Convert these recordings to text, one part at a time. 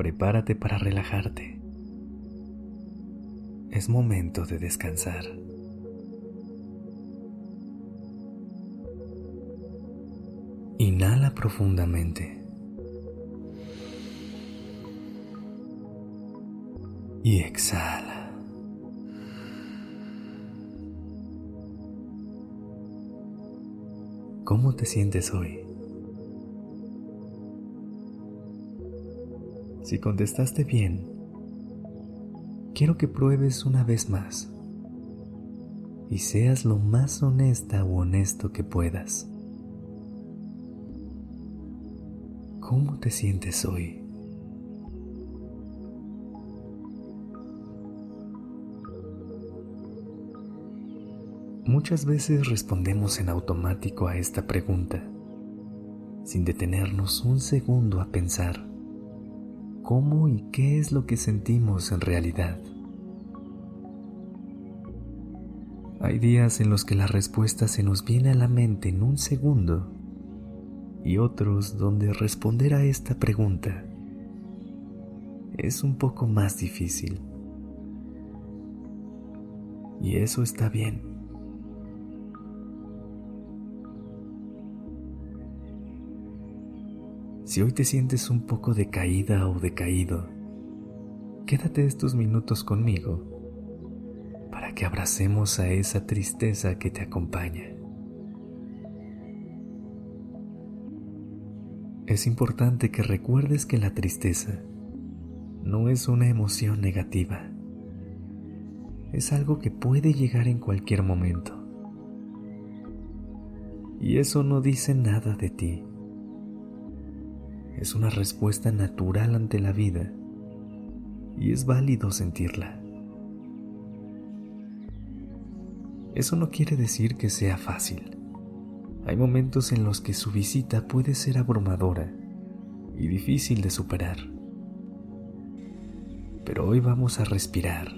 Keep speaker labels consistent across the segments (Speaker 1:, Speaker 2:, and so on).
Speaker 1: Prepárate para relajarte. Es momento de descansar. Inhala profundamente. Y exhala. ¿Cómo te sientes hoy? Si contestaste bien, quiero que pruebes una vez más y seas lo más honesta o honesto que puedas. ¿Cómo te sientes hoy? Muchas veces respondemos en automático a esta pregunta, sin detenernos un segundo a pensar cómo y qué es lo que sentimos en realidad. Hay días en los que la respuesta se nos viene a la mente en un segundo y otros donde responder a esta pregunta es un poco más difícil. Y eso está bien. Si hoy te sientes un poco decaída o decaído, quédate estos minutos conmigo para que abracemos a esa tristeza que te acompaña. Es importante que recuerdes que la tristeza no es una emoción negativa. Es algo que puede llegar en cualquier momento. Y eso no dice nada de ti es una respuesta natural ante la vida y es válido sentirla. Eso no quiere decir que sea fácil. Hay momentos en los que su visita puede ser abrumadora y difícil de superar. Pero hoy vamos a respirar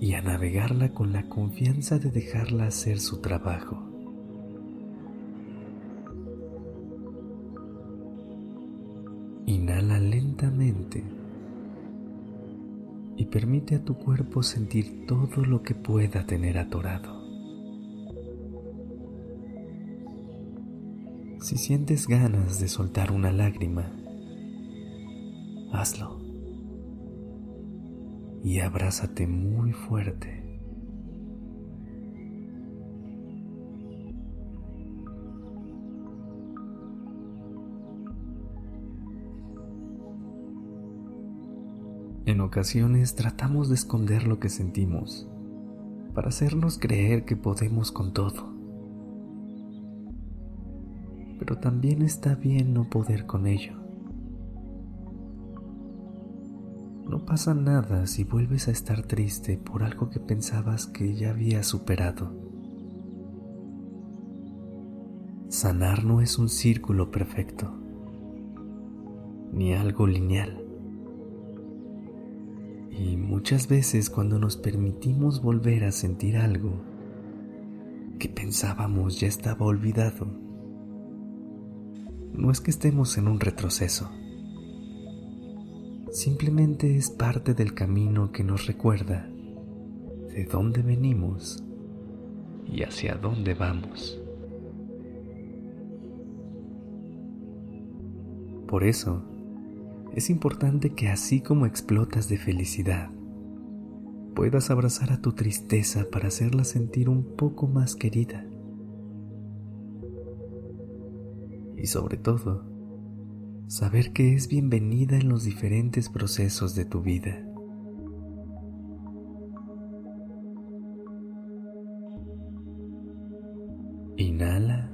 Speaker 1: y a navegarla con la confianza de dejarla hacer su trabajo. Permite a tu cuerpo sentir todo lo que pueda tener atorado. Si sientes ganas de soltar una lágrima, hazlo y abrázate muy fuerte. Ocasiones tratamos de esconder lo que sentimos para hacernos creer que podemos con todo. Pero también está bien no poder con ello. No pasa nada si vuelves a estar triste por algo que pensabas que ya habías superado. Sanar no es un círculo perfecto, ni algo lineal. Y muchas veces cuando nos permitimos volver a sentir algo que pensábamos ya estaba olvidado, no es que estemos en un retroceso, simplemente es parte del camino que nos recuerda de dónde venimos y hacia dónde vamos. Por eso, es importante que así como explotas de felicidad, puedas abrazar a tu tristeza para hacerla sentir un poco más querida. Y sobre todo, saber que es bienvenida en los diferentes procesos de tu vida. Inhala.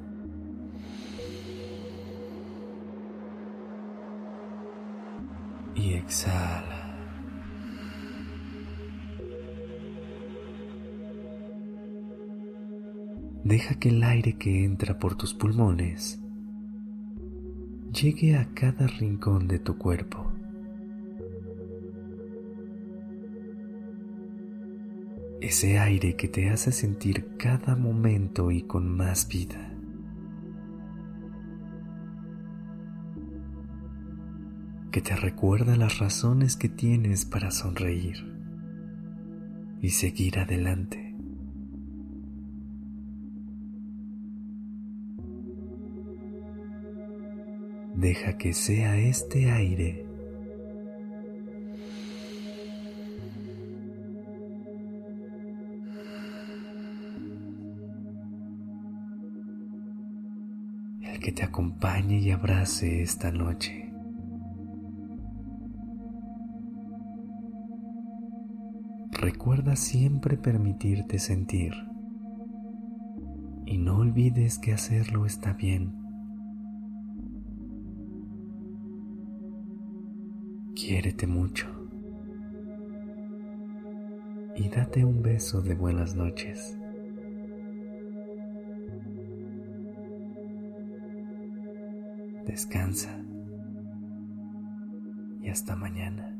Speaker 1: Exhala. Deja que el aire que entra por tus pulmones llegue a cada rincón de tu cuerpo. Ese aire que te hace sentir cada momento y con más vida. Que te recuerda las razones que tienes para sonreír y seguir adelante. Deja que sea este aire el que te acompañe y abrace esta noche. Recuerda siempre permitirte sentir y no olvides que hacerlo está bien. Quiérete mucho y date un beso de buenas noches. Descansa y hasta mañana.